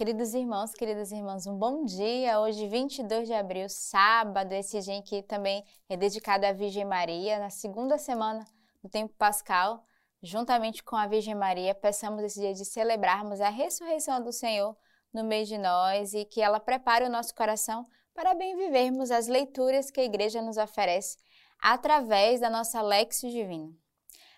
Queridos irmãos, queridas irmãs, um bom dia. Hoje, 22 de abril, sábado, esse dia que também é dedicado à Virgem Maria, na segunda semana do tempo pascal, juntamente com a Virgem Maria, peçamos esse dia de celebrarmos a ressurreição do Senhor no meio de nós e que ela prepare o nosso coração para bem vivermos as leituras que a igreja nos oferece através da nossa Lexio Divina.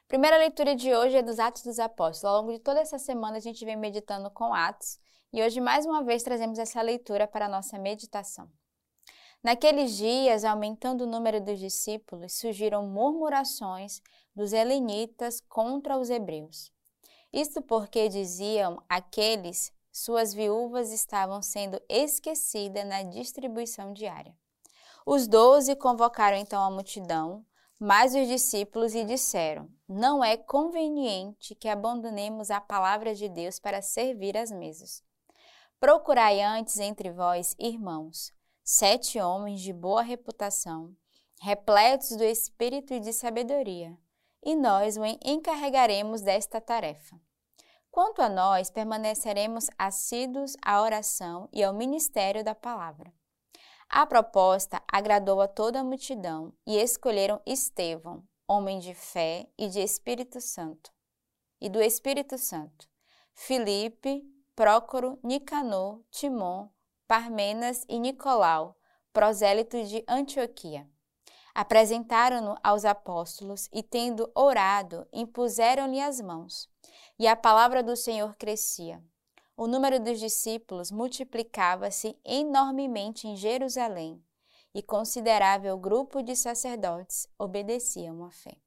Primeira leitura de hoje é dos Atos dos Apóstolos. Ao longo de toda essa semana a gente vem meditando com Atos e hoje, mais uma vez, trazemos essa leitura para a nossa meditação. Naqueles dias, aumentando o número dos discípulos, surgiram murmurações dos helenitas contra os hebreus. Isto porque diziam aqueles suas viúvas estavam sendo esquecidas na distribuição diária. Os doze convocaram então a multidão, mas os discípulos e disseram: Não é conveniente que abandonemos a palavra de Deus para servir às mesas. Procurai antes entre vós, irmãos, sete homens de boa reputação, repletos do espírito e de sabedoria, e nós o encarregaremos desta tarefa. Quanto a nós, permaneceremos assíduos à oração e ao ministério da palavra. A proposta agradou a toda a multidão e escolheram Estevão, homem de fé e de Espírito Santo, e do Espírito Santo, Filipe, Prócoro, Nicanor, Timon, Parmenas e Nicolau, prosélitos de Antioquia. Apresentaram-no aos apóstolos e, tendo orado, impuseram-lhe as mãos. E a palavra do Senhor crescia. O número dos discípulos multiplicava-se enormemente em Jerusalém, e considerável grupo de sacerdotes obedeciam à fé.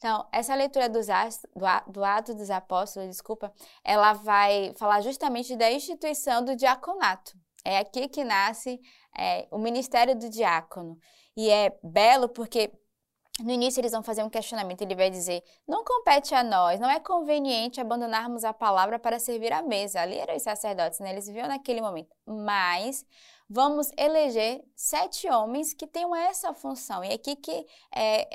Então, essa leitura dos do, do Ato dos Apóstolos, desculpa, ela vai falar justamente da instituição do diaconato. É aqui que nasce é, o ministério do diácono. E é belo porque no início eles vão fazer um questionamento, ele vai dizer: não compete a nós, não é conveniente abandonarmos a palavra para servir à mesa. Ali eram os sacerdotes, né? Eles viviam naquele momento. Mas vamos eleger sete homens que tenham essa função. E aqui que é,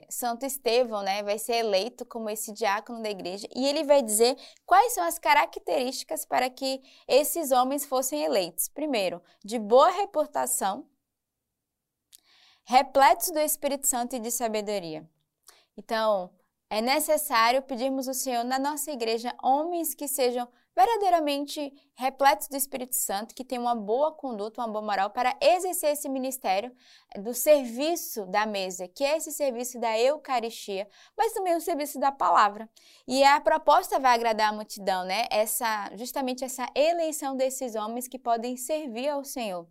é, Santo Estevão né, vai ser eleito como esse diácono da igreja e ele vai dizer quais são as características para que esses homens fossem eleitos. Primeiro, de boa reputação, repletos do Espírito Santo e de sabedoria. Então, é necessário pedirmos ao Senhor na nossa igreja homens que sejam verdadeiramente repletos do Espírito Santo, que tem uma boa conduta, uma boa moral para exercer esse ministério do serviço da mesa, que é esse serviço da Eucaristia, mas também o serviço da palavra. E a proposta vai agradar a multidão, né? Essa, justamente essa eleição desses homens que podem servir ao Senhor.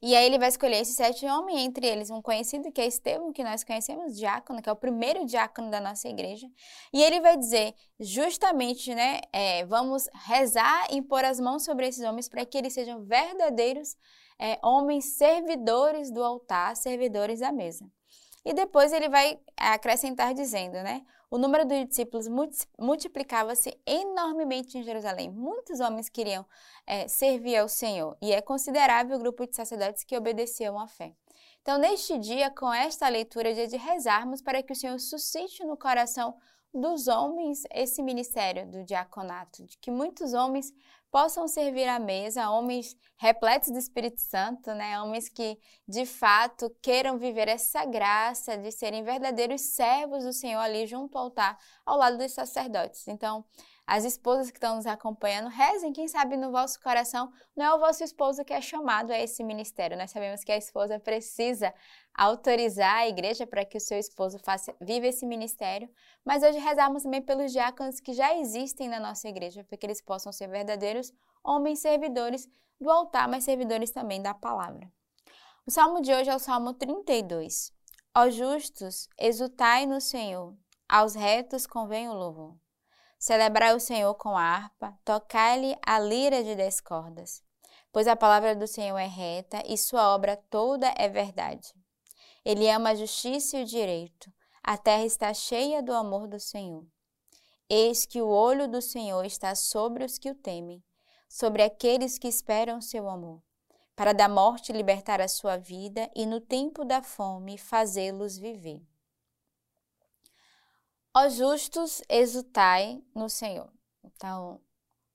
E aí ele vai escolher esses sete homens, entre eles um conhecido que é Estevão, que nós conhecemos, diácono, que é o primeiro diácono da nossa igreja. E ele vai dizer, justamente, né, é, vamos rezar e impor as mãos sobre esses homens para que eles sejam verdadeiros é, homens servidores do altar, servidores da mesa. E depois ele vai acrescentar dizendo, né? O número dos discípulos multiplicava-se enormemente em Jerusalém. Muitos homens queriam é, servir ao Senhor e é considerável o grupo de sacerdotes que obedeciam à fé. Então, neste dia, com esta leitura, é dia de rezarmos para que o Senhor suscite no coração dos homens esse ministério do diaconato, de que muitos homens possam servir à mesa, homens repletos do Espírito Santo, né? Homens que de fato queiram viver essa graça de serem verdadeiros servos do Senhor ali junto ao altar, ao lado dos sacerdotes. Então, as esposas que estão nos acompanhando, rezem, quem sabe no vosso coração não é o vosso esposo que é chamado a esse ministério. Nós sabemos que a esposa precisa autorizar a igreja para que o seu esposo faça, viva esse ministério, mas hoje rezamos também pelos diáconos que já existem na nossa igreja, para que eles possam ser verdadeiros homens servidores do altar, mas servidores também da palavra. O salmo de hoje é o Salmo 32. Ó justos, exultai no Senhor, aos retos convém o louvor. Celebrai o Senhor com a harpa, tocai-lhe a lira de dez cordas. Pois a palavra do Senhor é reta e sua obra toda é verdade. Ele ama a justiça e o direito. A terra está cheia do amor do Senhor. Eis que o olho do Senhor está sobre os que o temem, sobre aqueles que esperam seu amor, para da morte libertar a sua vida e no tempo da fome fazê-los viver. Ó justos, exultai no Senhor. Então,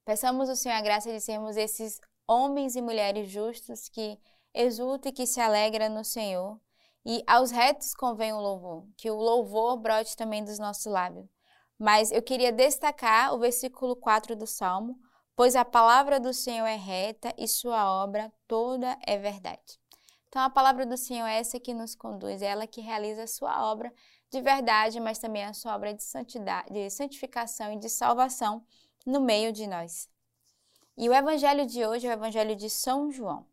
Peçamos ao Senhor a graça de sermos esses homens e mulheres justos que exultam e que se alegram no Senhor. E aos retos convém o louvor, que o louvor brote também dos nossos lábios. Mas eu queria destacar o versículo 4 do Salmo, pois a palavra do Senhor é reta e sua obra toda é verdade. Então a palavra do Senhor é essa que nos conduz, é ela que realiza a sua obra de verdade, mas também a sua obra de santidade, de santificação e de salvação no meio de nós. E o evangelho de hoje é o evangelho de São João.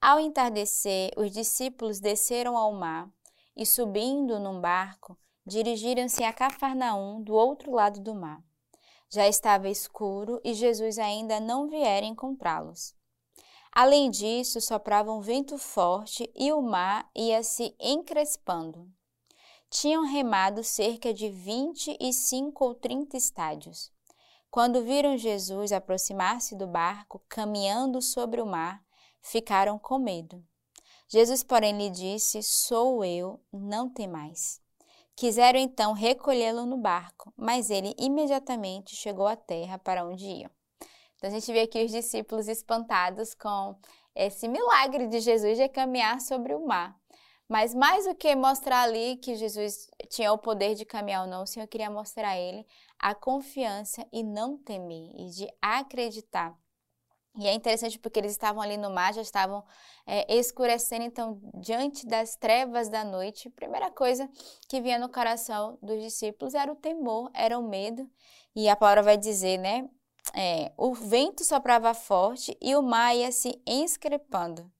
Ao entardecer, os discípulos desceram ao mar e, subindo num barco, dirigiram-se a Cafarnaum, do outro lado do mar. Já estava escuro e Jesus ainda não viera encontrá-los. Além disso, soprava um vento forte e o mar ia se encrespando. Tinham remado cerca de vinte e cinco ou trinta estádios. Quando viram Jesus aproximar-se do barco, caminhando sobre o mar, ficaram com medo. Jesus, porém, lhe disse: Sou eu, não temais. Quiseram então recolhê-lo no barco, mas ele imediatamente chegou à terra para onde iam. Então a gente vê aqui os discípulos espantados com esse milagre de Jesus de caminhar sobre o mar. Mas mais do que mostrar ali que Jesus tinha o poder de caminhar ou não, o Senhor queria mostrar a ele a confiança e não temer, e de acreditar. E é interessante porque eles estavam ali no mar, já estavam é, escurecendo, então, diante das trevas da noite, a primeira coisa que vinha no coração dos discípulos era o temor, era o medo. E a palavra vai dizer, né? é, o vento soprava forte e o mar ia se encrespando.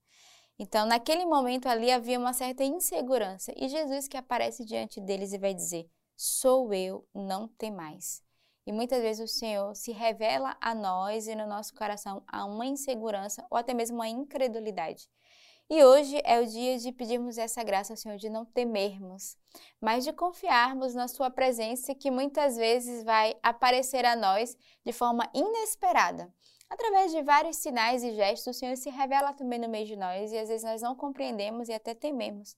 Então, naquele momento ali havia uma certa insegurança. E Jesus que aparece diante deles e vai dizer: Sou eu, não tem mais. E muitas vezes o Senhor se revela a nós e no nosso coração a uma insegurança ou até mesmo uma incredulidade. E hoje é o dia de pedirmos essa graça ao Senhor, de não temermos, mas de confiarmos na Sua presença que muitas vezes vai aparecer a nós de forma inesperada. Através de vários sinais e gestos, o Senhor se revela também no meio de nós e às vezes nós não compreendemos e até tememos.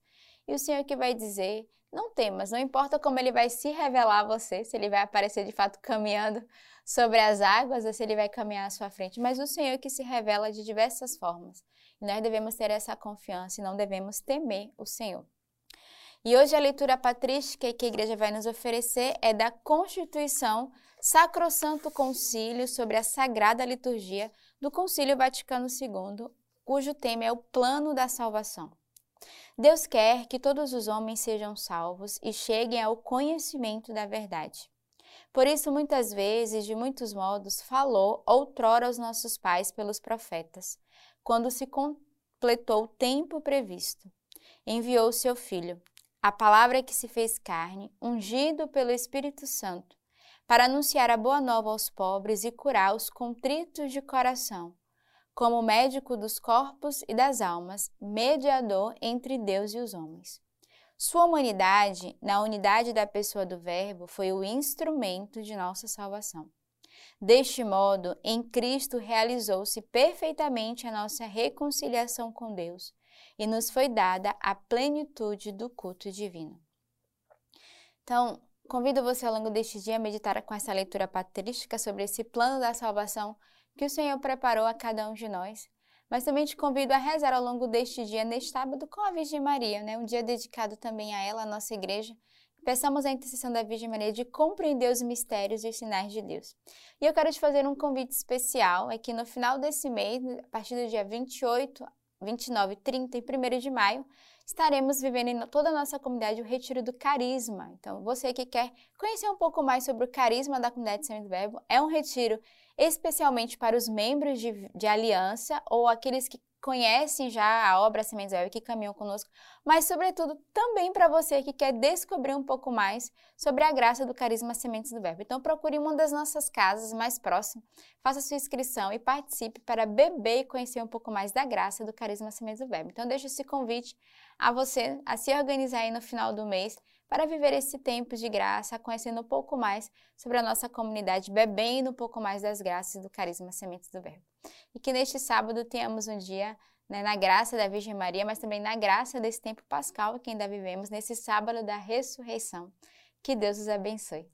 E o Senhor que vai dizer: não temas, não importa como ele vai se revelar a você, se ele vai aparecer de fato caminhando sobre as águas ou se ele vai caminhar à sua frente, mas o Senhor que se revela de diversas formas. Nós devemos ter essa confiança e não devemos temer o Senhor. E hoje a leitura patrística que a igreja vai nos oferecer é da Constituição Sacrosanto Concílio sobre a Sagrada Liturgia do Concílio Vaticano II, cujo tema é o plano da salvação. Deus quer que todos os homens sejam salvos e cheguem ao conhecimento da verdade. Por isso, muitas vezes, de muitos modos, falou outrora aos nossos pais pelos profetas, quando se completou o tempo previsto. Enviou seu Filho, a palavra que se fez carne, ungido pelo Espírito Santo, para anunciar a boa nova aos pobres e curar os contritos de coração, como médico dos corpos e das almas, mediador entre Deus e os homens. Sua humanidade, na unidade da pessoa do Verbo, foi o instrumento de nossa salvação. Deste modo, em Cristo realizou-se perfeitamente a nossa reconciliação com Deus e nos foi dada a plenitude do culto divino. Então, convido você ao longo deste dia a meditar com essa leitura patrística sobre esse plano da salvação que o Senhor preparou a cada um de nós. Mas também te convido a rezar ao longo deste dia, neste sábado, com a Virgem Maria, né? um dia dedicado também a ela, a nossa igreja, Peçamos a intercessão da Virgem Maria de compreender os mistérios e os sinais de Deus. E eu quero te fazer um convite especial, é que no final desse mês, a partir do dia 28, 29, 30 e 1 de maio, estaremos vivendo em toda a nossa comunidade o Retiro do Carisma. Então, você que quer conhecer um pouco mais sobre o carisma da comunidade Semente Verbo, é um retiro especialmente para os membros de, de aliança ou aqueles que conhecem já a obra Sementes Web que caminham conosco, mas sobretudo também para você que quer descobrir um pouco mais sobre a graça do carisma Sementes do Verbo. Então procure uma das nossas casas mais próximas, faça sua inscrição e participe para beber e conhecer um pouco mais da graça do carisma Sementes do Verbo. Então deixo esse convite a você a se organizar aí no final do mês para viver esse tempo de graça, conhecendo um pouco mais sobre a nossa comunidade, bebendo um pouco mais das graças do carisma Sementes do Verbo. E que neste sábado tenhamos um dia né, na graça da Virgem Maria, mas também na graça desse tempo pascal que ainda vivemos, nesse sábado da ressurreição. Que Deus os abençoe.